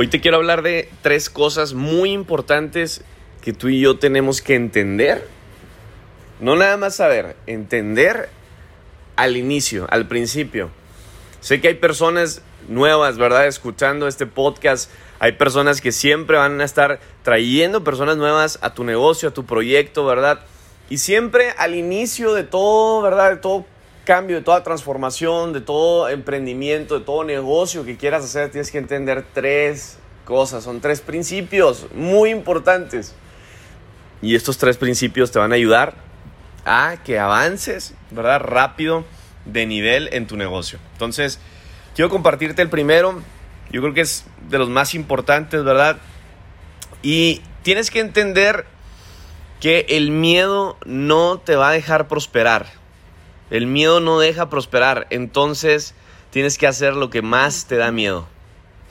Hoy te quiero hablar de tres cosas muy importantes que tú y yo tenemos que entender. No nada más saber, entender al inicio, al principio. Sé que hay personas nuevas, ¿verdad? Escuchando este podcast. Hay personas que siempre van a estar trayendo personas nuevas a tu negocio, a tu proyecto, ¿verdad? Y siempre al inicio de todo, ¿verdad? De todo cambio, de toda transformación, de todo emprendimiento, de todo negocio que quieras hacer, tienes que entender tres cosas, son tres principios muy importantes. Y estos tres principios te van a ayudar a que avances, ¿verdad? Rápido de nivel en tu negocio. Entonces, quiero compartirte el primero. Yo creo que es de los más importantes, ¿verdad? Y tienes que entender que el miedo no te va a dejar prosperar. El miedo no deja prosperar, entonces tienes que hacer lo que más te da miedo.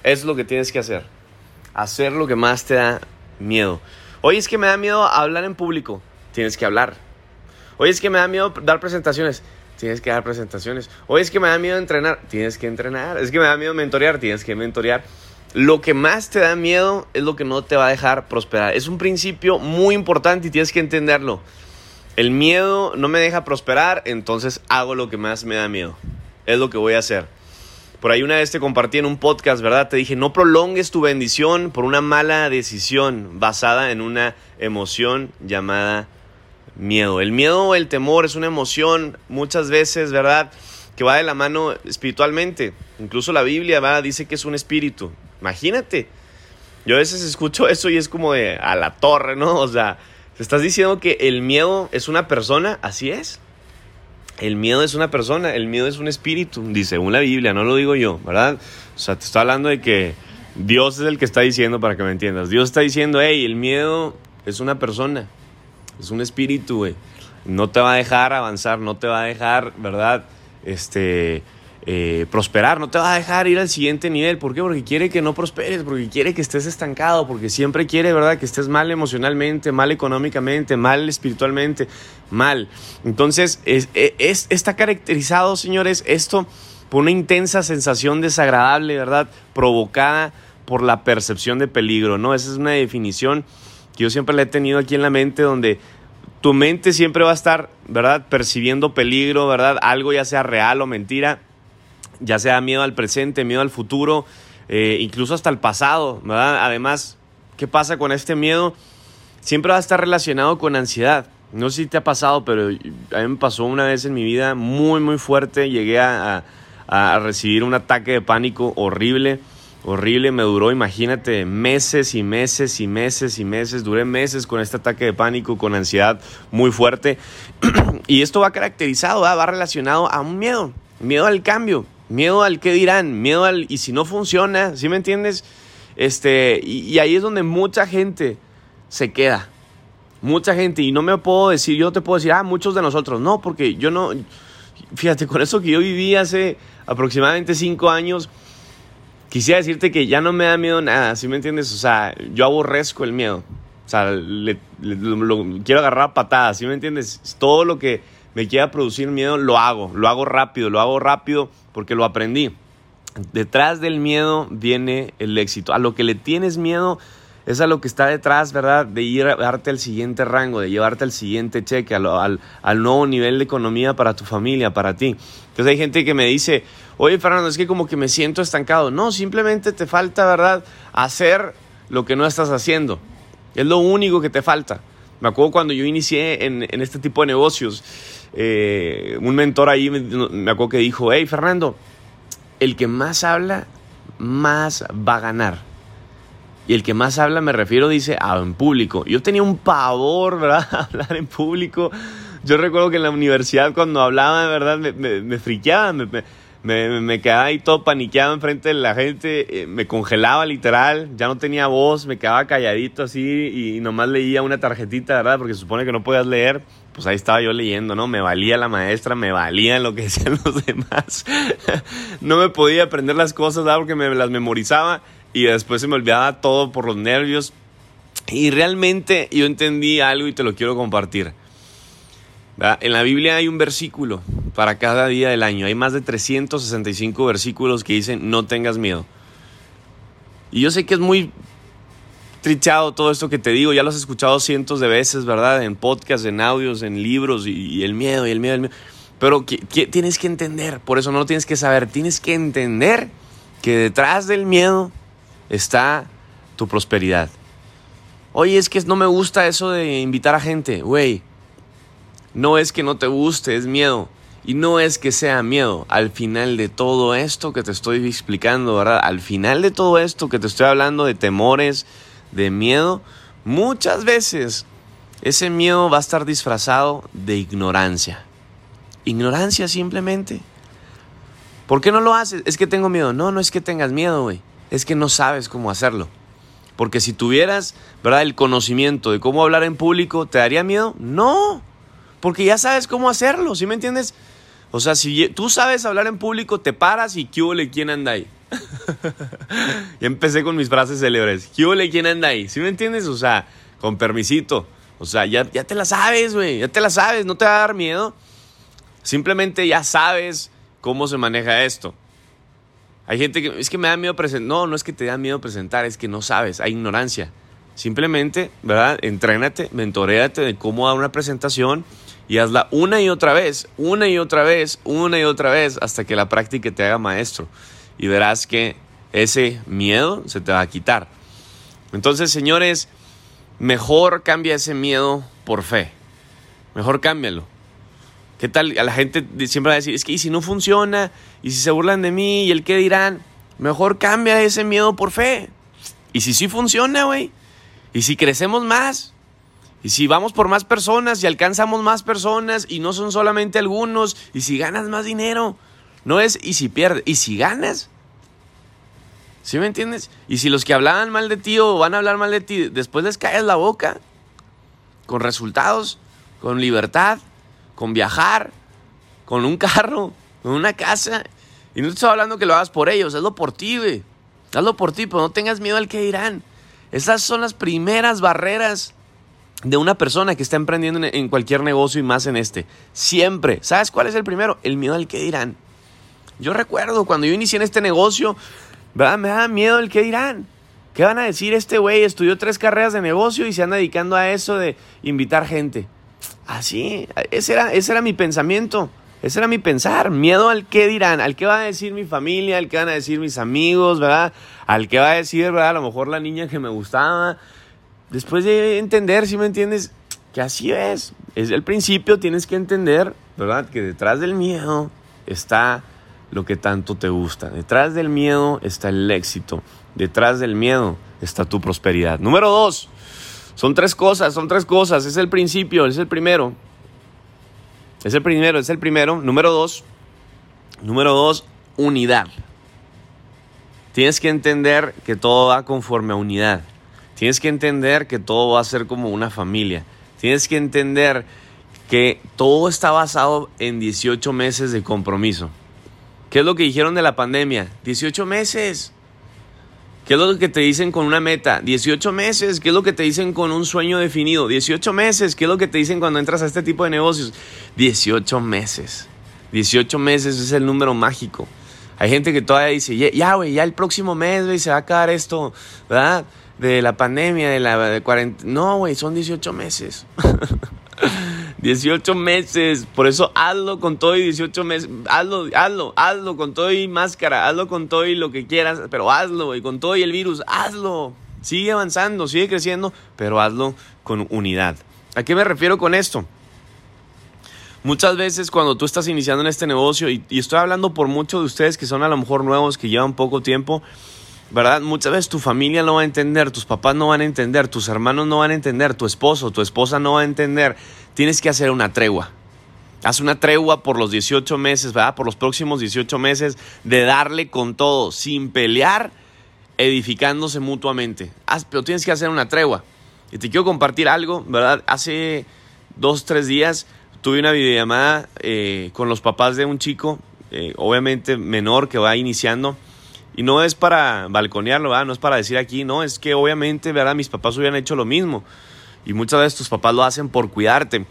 Es lo que tienes que hacer. Hacer lo que más te da miedo. Hoy es que me da miedo hablar en público. Tienes que hablar. Hoy es que me da miedo dar presentaciones. Tienes que dar presentaciones. Hoy es que me da miedo entrenar. Tienes que entrenar. Es que me da miedo mentorear. Tienes que mentorear. Lo que más te da miedo es lo que no te va a dejar prosperar. Es un principio muy importante y tienes que entenderlo. El miedo no me deja prosperar, entonces hago lo que más me da miedo. Es lo que voy a hacer. Por ahí una vez te compartí en un podcast, ¿verdad? Te dije, no prolongues tu bendición por una mala decisión basada en una emoción llamada miedo. El miedo o el temor es una emoción muchas veces, ¿verdad? Que va de la mano espiritualmente. Incluso la Biblia dice que es un espíritu. Imagínate. Yo a veces escucho eso y es como de a la torre, ¿no? O sea, ¿Te estás diciendo que el miedo es una persona? Así es. El miedo es una persona, el miedo es un espíritu, dice según la Biblia, no lo digo yo, ¿verdad? O sea, te está hablando de que Dios es el que está diciendo para que me entiendas. Dios está diciendo, hey, el miedo es una persona, es un espíritu, güey. No te va a dejar avanzar, no te va a dejar, ¿verdad? Este, eh, prosperar, no te va a dejar ir al siguiente nivel. ¿Por qué? Porque quiere que no prosperes, porque quiere que estés estancado, porque siempre quiere, ¿verdad? Que estés mal emocionalmente, mal económicamente, mal espiritualmente, mal. Entonces, es, es, está caracterizado, señores, esto por una intensa sensación desagradable, ¿verdad? Provocada por la percepción de peligro, ¿no? Esa es una definición que yo siempre la he tenido aquí en la mente, donde tu mente siempre va a estar, ¿verdad? Percibiendo peligro, ¿verdad? Algo ya sea real o mentira ya sea miedo al presente, miedo al futuro, eh, incluso hasta el pasado, ¿verdad? Además, ¿qué pasa con este miedo? Siempre va a estar relacionado con ansiedad. No sé si te ha pasado, pero a mí me pasó una vez en mi vida muy, muy fuerte. Llegué a, a recibir un ataque de pánico horrible, horrible. Me duró, imagínate, meses y meses y meses y meses. Duré meses con este ataque de pánico, con ansiedad muy fuerte. y esto va caracterizado, va relacionado a un miedo, miedo al cambio, Miedo al qué dirán, miedo al y si no funciona, ¿sí me entiendes? Este, y, ahí es donde mucha gente se queda. Mucha gente, y no me puedo decir, yo te puedo decir, ah, muchos de nosotros, no, porque yo no, fíjate, con eso que yo viví hace aproximadamente cinco años, quisiera decirte que ya no me da miedo nada, ¿sí me entiendes? O sea, yo aborrezco el miedo. O sea, lo, quiero agarrar a patadas, ¿sí me entiendes? Todo lo que me quiera producir miedo, lo hago, lo hago rápido, lo hago rápido porque lo aprendí. Detrás del miedo viene el éxito. A lo que le tienes miedo es a lo que está detrás, ¿verdad? De darte al siguiente rango, de llevarte al siguiente cheque, al, al, nuevo nivel de economía para tu familia, para ti. Entonces hay gente que me dice, oye Fernando, es que como que me siento estancado. No, simplemente te falta, ¿verdad? Hacer lo que no estás haciendo. Es lo único que te falta. Me acuerdo cuando yo inicié en, en este tipo de negocios, eh, un mentor ahí me, acuerdo que dijo, hey Fernando, el que más habla, más va a ganar. Y el que más habla, me refiero, dice, a en público. Yo tenía un pavor, ¿verdad? Hablar en público. Yo recuerdo que en la universidad cuando hablaba, ¿verdad? Me, me, me me, me, me, quedaba ahí todo paniqueado enfrente de la gente, eh, me congelaba literal, ya no tenía voz, me quedaba calladito así y nomás leía una tarjetita, ¿verdad? Porque se supone que no podías leer, pues ahí estaba yo leyendo, ¿no? Me valía la maestra, me valía lo que decían los demás. no me podía aprender las cosas, ¿verdad? Porque me las memorizaba y después se me olvidaba todo por los nervios. Y realmente yo entendí algo y te lo quiero compartir. En la Biblia hay un versículo para cada día del año. Hay más de 365 versículos que dicen no tengas miedo. Y yo sé que es muy trichado todo esto que te digo, ya lo has escuchado cientos de veces, ¿verdad? En podcasts, en audios, en libros, y, el miedo, y el miedo, el miedo. Pero tienes que entender, por eso no lo tienes que saber, tienes que entender que detrás del miedo está tu prosperidad. Oye, es que no me gusta eso de invitar a gente, güey. No es que no te guste, es miedo. Y no es que sea miedo. Al final de todo esto que te estoy explicando, ¿verdad? Al final de todo esto que te estoy hablando de temores, de miedo, muchas veces ese miedo va a estar disfrazado de ignorancia. Ignorancia simplemente. ¿Por qué no lo haces? Es que tengo miedo. No, no es que tengas miedo, güey. Es que no sabes cómo hacerlo. Porque si tuvieras, ¿verdad? El conocimiento de cómo hablar en público, ¿te daría miedo? No. Porque ya sabes cómo hacerlo, ¿sí me entiendes? O sea, si tú sabes hablar en público, te paras y ¿qué quién anda ahí? ya empecé con mis frases célebres. ¿Qué quién anda ahí? ¿Sí me entiendes? O sea, con permisito. O sea, ya, ya te la sabes, güey. Ya te la sabes, no te va a dar miedo. Simplemente ya sabes cómo se maneja esto. Hay gente que es que me da miedo presentar. No, no es que te da miedo presentar, es que no sabes, hay ignorancia. Simplemente, ¿verdad? Entrénate, mentoreate de cómo dar una presentación y hazla una y otra vez, una y otra vez, una y otra vez, hasta que la práctica te haga maestro. Y verás que ese miedo se te va a quitar. Entonces, señores, mejor cambia ese miedo por fe. Mejor cámbialo. ¿Qué tal? A la gente siempre va a decir, es que ¿y si no funciona? ¿Y si se burlan de mí? ¿Y el qué dirán? Mejor cambia ese miedo por fe. ¿Y si sí funciona, güey? ¿Y si crecemos más? Y si vamos por más personas y alcanzamos más personas y no son solamente algunos, y si ganas más dinero, no es y si pierdes, y si ganas. ¿Sí me entiendes? Y si los que hablaban mal de ti o van a hablar mal de ti, después les caes la boca, con resultados, con libertad, con viajar, con un carro, con una casa. Y no te estoy hablando que lo hagas por ellos, hazlo por ti, güey. Hazlo por ti, pero no tengas miedo al que dirán. Esas son las primeras barreras de una persona que está emprendiendo en cualquier negocio y más en este. Siempre. ¿Sabes cuál es el primero? El miedo al que dirán. Yo recuerdo cuando yo inicié en este negocio, ¿verdad? me da miedo el que dirán. ¿Qué van a decir este güey? Estudió tres carreras de negocio y se anda dedicando a eso de invitar gente. Así, ese era, ese era mi pensamiento. Ese era mi pensar, miedo al qué dirán, al qué va a decir mi familia, al qué van a decir mis amigos, ¿verdad? Al qué va a decir, ¿verdad? A lo mejor la niña que me gustaba, después de entender, si me entiendes, que así es. Es el principio, tienes que entender, ¿verdad? Que detrás del miedo está lo que tanto te gusta. Detrás del miedo está el éxito. Detrás del miedo está tu prosperidad. Número dos. Son tres cosas, son tres cosas. Es el principio, es el primero. Es el primero, es el primero. Número dos. Número dos, unidad. Tienes que entender que todo va conforme a unidad. Tienes que entender que todo va a ser como una familia. Tienes que entender que todo está basado en 18 meses de compromiso. ¿Qué es lo que dijeron de la pandemia? 18 meses. ¿Qué es lo que te dicen con una meta? 18 meses. ¿Qué es lo que te dicen con un sueño definido? 18 meses. ¿Qué es lo que te dicen cuando entras a este tipo de negocios? 18 meses. 18 meses es el número mágico. Hay gente que todavía dice, ya, güey, ya el próximo mes, güey, se va a acabar esto, ¿verdad? De la pandemia, de la de cuarentena. No, güey, son 18 meses. 18 meses. Por eso hazlo con todo y 18 meses. Hazlo, hazlo, hazlo con todo y máscara. Hazlo con todo y lo que quieras. Pero hazlo, güey, con todo y el virus. Hazlo. Sigue avanzando, sigue creciendo, pero hazlo con unidad. ¿A qué me refiero con esto? Muchas veces cuando tú estás iniciando en este negocio, y, y estoy hablando por muchos de ustedes que son a lo mejor nuevos, que llevan poco tiempo, ¿verdad? Muchas veces tu familia no va a entender, tus papás no van a entender, tus hermanos no van a entender, tu esposo, tu esposa no va a entender. Tienes que hacer una tregua. Haz una tregua por los 18 meses, ¿verdad? Por los próximos 18 meses de darle con todo, sin pelear, edificándose mutuamente. Haz, pero tienes que hacer una tregua. Y te quiero compartir algo, ¿verdad? Hace dos, tres días tuve una videollamada eh, con los papás de un chico, eh, obviamente menor, que va iniciando y no es para balconearlo, no es para decir aquí, no, es que obviamente, ¿verdad? Mis papás hubieran hecho lo mismo. Y muchas veces tus papás lo hacen por cuidarte.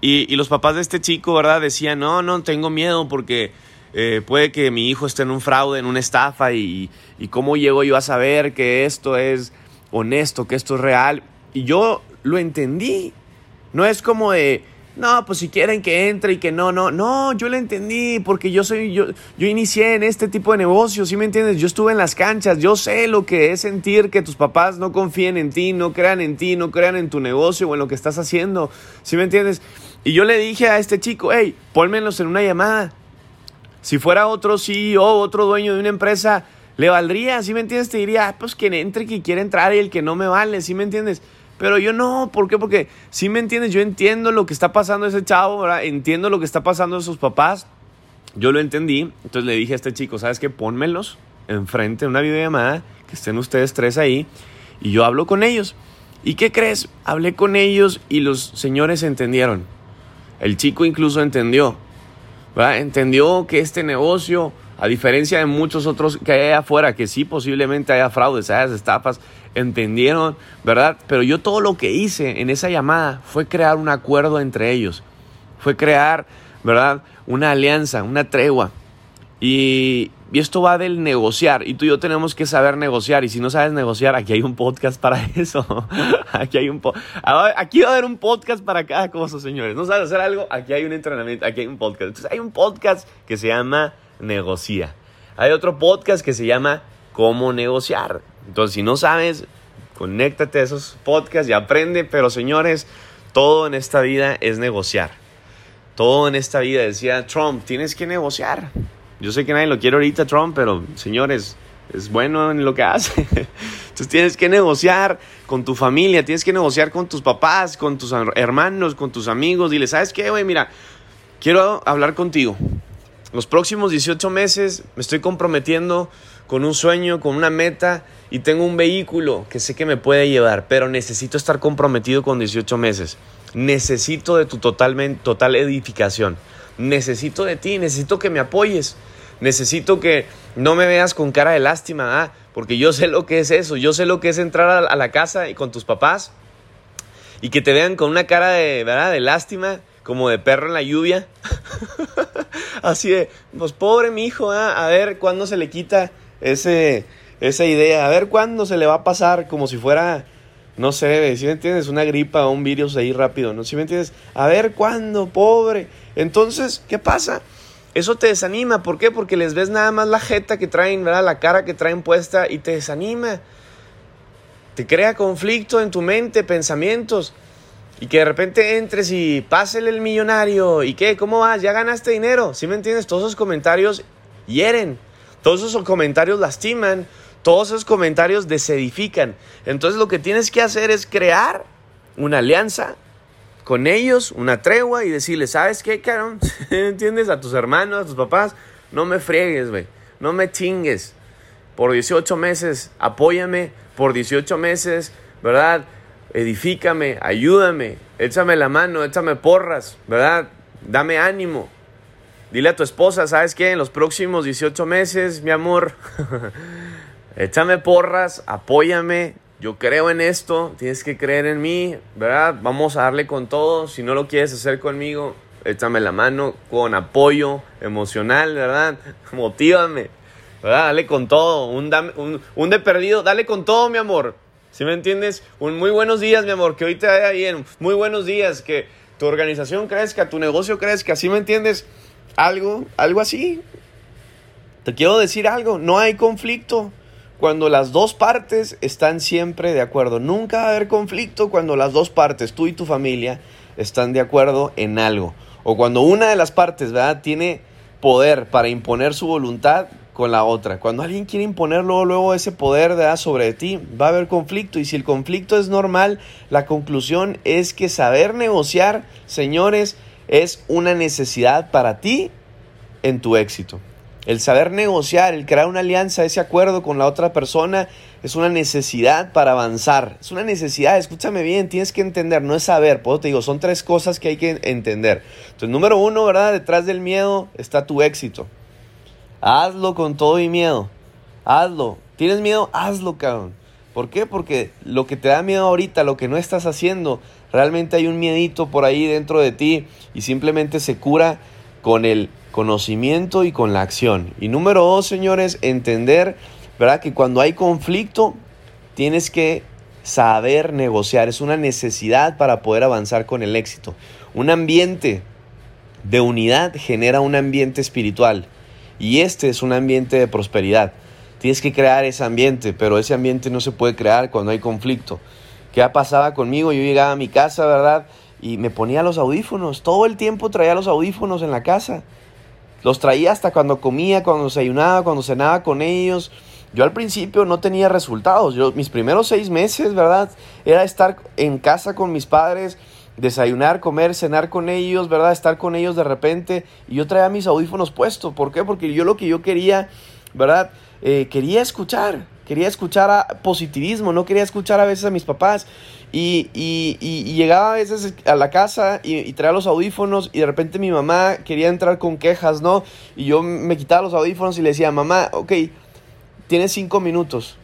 Y, los papás de este chico, ¿verdad? Decían, no, no, tengo miedo porque eh, puede que mi hijo esté en un fraude, en una estafa y, y cómo llego yo a saber que esto es honesto, que esto es real. Y yo lo entendí. No es como de, no, pues si quieren que entre y que no, no, no, yo lo entendí porque yo soy, yo, yo inicié en este tipo de negocios, ¿sí me entiendes? Yo estuve en las canchas, yo sé lo que es sentir que tus papás no confíen en ti, no crean en ti, no crean en tu negocio o en lo que estás haciendo, ¿sí me entiendes? Y yo le dije a este chico, hey, pónmelos en una llamada. Si fuera otro CEO, otro dueño de una empresa, le valdría, ¿sí me entiendes? Te diría, pues quien entre, que quiere entrar y el que no me vale, ¿sí me entiendes? Pero yo no, ¿por qué? Porque si me entiendes, yo entiendo lo que está pasando ese chavo. Entiendo lo que está pasando a sus papás. Yo lo entendí, entonces le dije a este chico, ¿sabes qué? Pónmelos enfrente de una videollamada, que estén ustedes tres ahí, y yo hablo con ellos. ¿Y qué crees? Hablé con ellos y los señores entendieron. El chico incluso entendió. ¿verdad? Entendió que este negocio, a diferencia de muchos otros que hay afuera, que sí posiblemente haya fraudes, haya estafas, entendieron, ¿verdad? Pero yo todo lo que hice en esa llamada fue crear un acuerdo entre ellos. Fue crear, ¿verdad? Una alianza, una tregua. Y, esto va del negociar. Y tú y yo tenemos que saber negociar. Y si no sabes negociar, aquí hay un podcast para eso. aquí hay un aquí va a haber un podcast para cada cosa, señores. No sabes hacer algo, aquí hay un entrenamiento, aquí hay un podcast. Entonces hay un podcast que se llama Negocia. Hay otro podcast que se llama Cómo negociar. Entonces, si no sabes, conéctate a esos podcasts y aprende. Pero, señores, todo en esta vida es negociar. Todo en esta vida, decía Trump, tienes que negociar. Yo sé que nadie lo quiere ahorita, Trump, pero señores, es bueno en lo que hace. Entonces tienes que negociar con tu familia, tienes que negociar con tus papás, con tus hermanos, con tus amigos. Dile, ¿sabes qué, güey? Mira, quiero hablar contigo. Los próximos 18 meses me estoy comprometiendo con un sueño, con una meta y tengo un vehículo que sé que me puede llevar, pero necesito estar comprometido con 18 meses. Necesito de tu total, total edificación. Necesito de ti, necesito que me apoyes. Necesito que no me veas con cara de lástima, ¿ah? porque yo sé lo que es eso. Yo sé lo que es entrar a la casa y con tus papás y que te vean con una cara de, ¿verdad? de lástima, como de perro en la lluvia. Así de, pues pobre mi hijo, ¿ah? a ver cuándo se le quita ese, esa idea, a ver cuándo se le va a pasar, como si fuera, no sé, si me entiendes, una gripa o un virus ahí rápido, ¿no? Si me entiendes, a ver cuándo, pobre. Entonces, ¿qué pasa? Eso te desanima, ¿por qué? Porque les ves nada más la jeta que traen, ¿verdad? La cara que traen puesta y te desanima. Te crea conflicto en tu mente, pensamientos. Y que de repente entres y pásele el millonario. ¿Y qué? ¿Cómo vas? ¿Ya ganaste dinero? ¿Sí me entiendes? Todos esos comentarios hieren. Todos esos comentarios lastiman. Todos esos comentarios desedifican. Entonces lo que tienes que hacer es crear una alianza con ellos una tregua y decirle, ¿sabes qué, cabrón? ¿Entiendes? A tus hermanos, a tus papás, no me friegues, güey. No me chingues. Por 18 meses, apóyame. Por 18 meses, ¿verdad? Edifícame, ayúdame. Échame la mano, échame porras, ¿verdad? Dame ánimo. Dile a tu esposa, ¿sabes qué? En los próximos 18 meses, mi amor, échame porras, apóyame, yo creo en esto, tienes que creer en mí, ¿verdad? Vamos a darle con todo. Si no lo quieres hacer conmigo, échame la mano con apoyo emocional, ¿verdad? Motívame, ¿verdad? Dale con todo. Un, un, de perdido, dale con todo, mi amor. ¿Sí me entiendes? Un muy buenos días, mi amor, que hoy te vaya bien. Muy buenos días, que tu organización crezca, tu negocio crezca. ¿Sí me entiendes? Algo, algo así. Te quiero decir algo, no hay conflicto cuando las dos partes están siempre de acuerdo. Nunca va a haber conflicto cuando las dos partes, tú y tu familia, están de acuerdo en algo. O cuando una de las partes, ¿verdad?, tiene poder para imponer su voluntad con la otra. Cuando alguien quiere imponer luego, ese poder ¿verdad? sobre ti, va a haber conflicto. Y si el conflicto es normal, la conclusión es que saber negociar, señores, es una necesidad para ti en tu éxito. El saber negociar, el crear una alianza, ese acuerdo con la otra persona, es una necesidad para avanzar. Es una necesidad, escúchame bien, tienes que entender, no es saber. Puedo te digo, son tres cosas que hay que entender. Entonces, número uno, ¿verdad? Detrás del miedo está tu éxito. Hazlo con todo y miedo. Hazlo. ¿Tienes miedo? Hazlo, cabrón. ¿Por qué? Porque lo que te da miedo ahorita, lo que no estás haciendo, realmente hay un miedito por ahí dentro de ti y simplemente se cura con el conocimiento y con la acción. Y número dos, señores, entender, ¿verdad? Que cuando hay conflicto, tienes que saber negociar. Es una necesidad para poder avanzar con el éxito. Un ambiente de unidad genera un ambiente espiritual. Y este es un ambiente de prosperidad. Tienes que crear ese ambiente, pero ese ambiente no se puede crear cuando hay conflicto. ¿Qué pasaba conmigo? Yo llegaba a mi casa, ¿verdad? Y me ponía los audífonos. Todo el tiempo traía los audífonos en la casa. Los traía hasta cuando comía, cuando desayunaba, cuando cenaba con ellos. Yo al principio no tenía resultados. Yo, mis primeros seis meses, ¿verdad? Era estar en casa con mis padres, desayunar, comer, cenar con ellos, ¿verdad? Estar con ellos de repente. Y yo traía mis audífonos puestos. ¿Por qué? Porque yo lo que yo quería, ¿verdad? Eh, quería escuchar. Quería escuchar a positivismo. No quería escuchar a veces a mis papás. Y, y, llegaba a veces a la casa y, traía los audífonos y de repente mi mamá quería entrar con quejas, ¿no? Y yo me quitaba los audífonos y le decía, mamá, ok, tienes cinco minutos.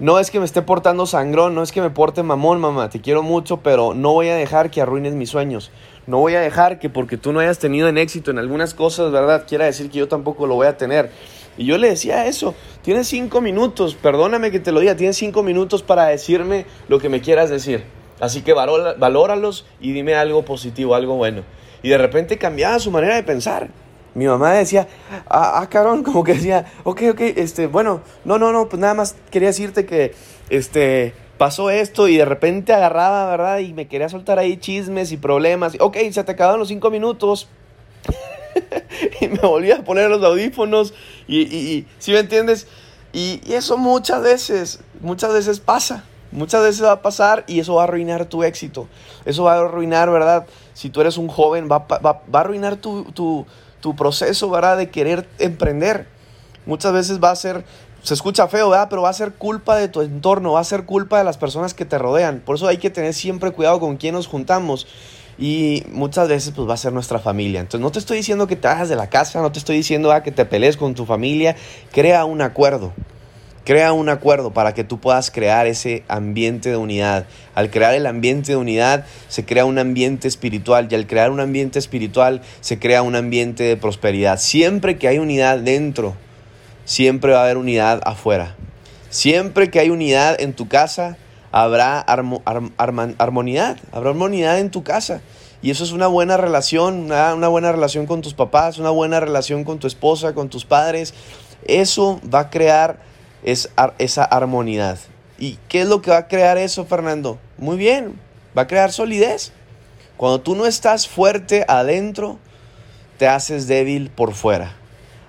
No es que me esté portando sangrón, no es que me porte mamón, mamá, te quiero mucho, pero no voy a dejar que arruines mis sueños. No voy a dejar que porque tú no hayas tenido en éxito en algunas cosas, ¿verdad? Quiera decir que yo tampoco lo voy a tener. Y yo le decía eso, tienes cinco minutos, perdóname que te lo diga, tienes cinco minutos para decirme lo que me quieras decir. Así que valóralos y dime algo positivo, algo bueno. Y de repente cambiaba su manera de pensar. Mi mamá decía, ah, ah carón, como que decía, ok, ok, este, bueno, no, no, no, pues nada más quería decirte que, este, pasó esto y de repente agarraba, ¿verdad? Y me quería soltar ahí chismes y problemas. Ok, se te acabaron los cinco minutos. y me volví a poner los audífonos y, y, ¿sí me entiendes? Y, eso muchas veces, muchas veces pasa. Muchas veces va a pasar y eso va a arruinar tu éxito. Eso va a arruinar, ¿verdad? Si tú eres un joven, va, va, va a arruinar tu, tu, tu, proceso, ¿verdad? De querer emprender. Muchas veces va a ser, se escucha feo, ¿verdad? Pero va a ser culpa de tu entorno, va a ser culpa de las personas que te rodean. Por eso hay que tener siempre cuidado con quién nos juntamos y muchas veces pues va a ser nuestra familia. Entonces no te estoy diciendo que te hagas de la casa, no te estoy diciendo ah, que te pelees con tu familia, crea un acuerdo. Crea un acuerdo para que tú puedas crear ese ambiente de unidad. Al crear el ambiente de unidad se crea un ambiente espiritual y al crear un ambiente espiritual se crea un ambiente de prosperidad. Siempre que hay unidad dentro, siempre va a haber unidad afuera. Siempre que hay unidad en tu casa, habrá armonía, habrá armonía en tu casa. Y eso es una buena relación, una, buena relación con tus papás, una buena relación con tu esposa, con tus padres. Eso va a crear esa armonía. ¿Y qué es lo que va a crear eso, Fernando? Muy bien, va a crear solidez. Cuando tú no estás fuerte adentro, te haces débil por fuera.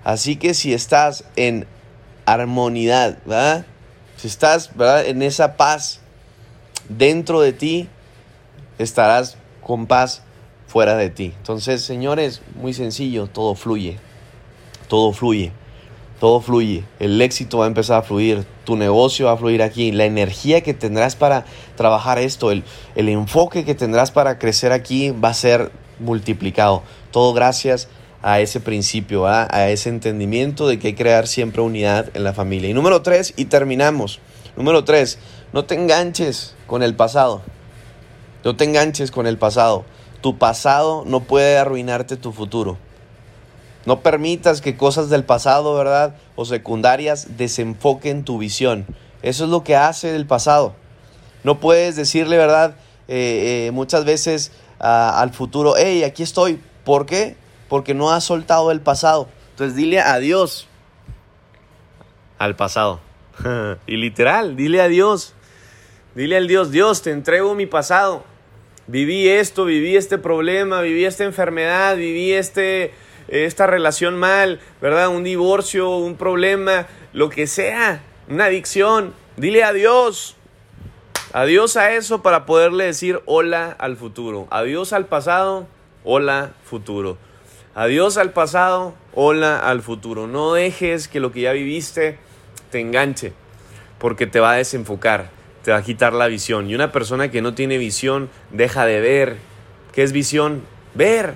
Así que si estás en armonía, Si estás en esa paz dentro de ti, estarás con paz fuera de ti. Entonces, señores, muy sencillo, todo fluye, todo fluye, todo fluye. El éxito va a empezar a fluir, tu negocio va a fluir aquí, la energía que tendrás para trabajar esto, el, el enfoque que tendrás para crecer aquí va a ser multiplicado. Todo gracias a ese principio, a ese entendimiento de que hay que crear siempre unidad en la familia. Y número tres, y terminamos. Número tres, no te enganches con el pasado. No te enganches con el pasado. Tu pasado no puede arruinarte tu futuro. No permitas que cosas del pasado, ¿verdad? O secundarias desenfoquen tu visión. Eso es lo que hace el pasado. No puedes decirle, ¿verdad? Eh, eh, muchas veces al futuro, hey, aquí estoy. ¿Por qué? Porque no has soltado el pasado. Entonces dile adiós al pasado. y literal, dile adiós Dile al Dios, Dios, te entrego mi pasado. Viví esto, viví este problema, viví esta enfermedad, viví este, esta relación mal, ¿verdad? Un divorcio, un problema, lo que sea, una adicción. Dile adiós. Adiós a eso para poderle decir hola al futuro. Adiós al pasado, hola futuro. Adiós al pasado, hola al futuro. No dejes que lo que ya viviste te enganche, porque te va a desenfocar te va a quitar la visión. Y una persona que no tiene visión deja de ver. ¿Qué es visión? Ver.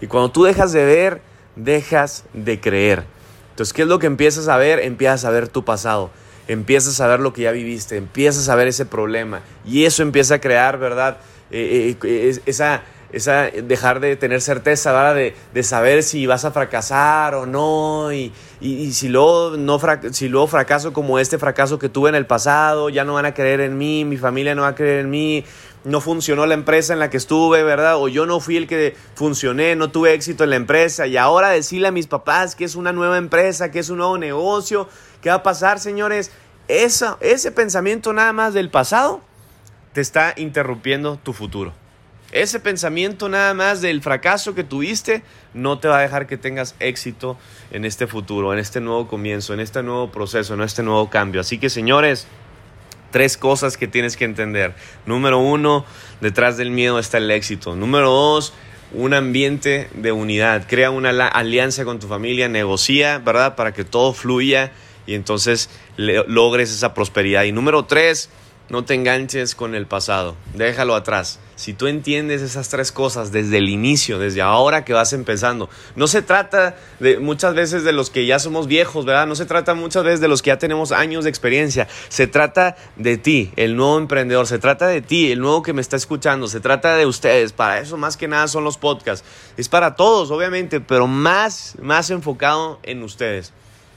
Y cuando tú dejas de ver, dejas de creer. Entonces, ¿qué es lo que empiezas a ver? Empiezas a ver tu pasado. Empiezas a ver lo que ya viviste. Empiezas a ver ese problema. Y eso empieza a crear, ¿verdad? Eh, eh, esa, esa dejar de tener certeza. De, de saber si vas a fracasar o no, y, y, si, luego no si luego fracaso como este fracaso que tuve en el pasado, ya no van a creer en mí, mi familia no va a creer en mí, no funcionó la empresa en la que estuve, ¿verdad? O yo no fui el que funcioné, no tuve éxito en la empresa, y ahora decirle a mis papás que es una nueva empresa, que es un nuevo negocio, ¿qué va a pasar, señores? Esa, ese pensamiento nada más del pasado te está interrumpiendo tu futuro. Ese pensamiento nada más del fracaso que tuviste no te va a dejar que tengas éxito en este futuro, en este nuevo comienzo, en este nuevo proceso, en este nuevo cambio. Así que señores, tres cosas que tienes que entender. Número uno, detrás del miedo está el éxito. Número dos, un ambiente de unidad. Crea una alianza con tu familia, negocia, ¿verdad? Para que todo fluya y entonces logres esa prosperidad. Y número tres, no te enganches con el pasado, déjalo atrás. Si tú entiendes esas tres cosas desde el inicio, desde ahora que vas empezando, no se trata de muchas veces de los que ya somos viejos, ¿verdad? No se trata muchas veces de los que ya tenemos años de experiencia. Se trata de ti, el nuevo emprendedor. Se trata de ti, el nuevo que me está escuchando. Se trata de ustedes. Para eso más que nada son los podcasts. Es para todos, obviamente, pero más, más enfocado en ustedes.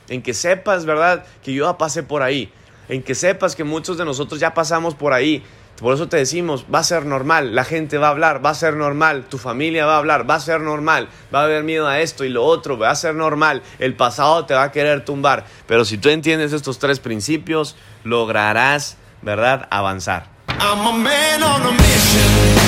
En que sepas, ¿verdad? Que yo ya pasé por ahí en que sepas que muchos de nosotros ya pasamos por ahí. Por eso te decimos, va a ser normal, la gente va a hablar, va a ser normal, tu familia va a hablar, va a ser normal, va a haber miedo a esto y lo otro, va a ser normal, el pasado te va a querer tumbar, pero si tú entiendes estos tres principios, lograrás, ¿verdad?, avanzar. I'm a man on a mission.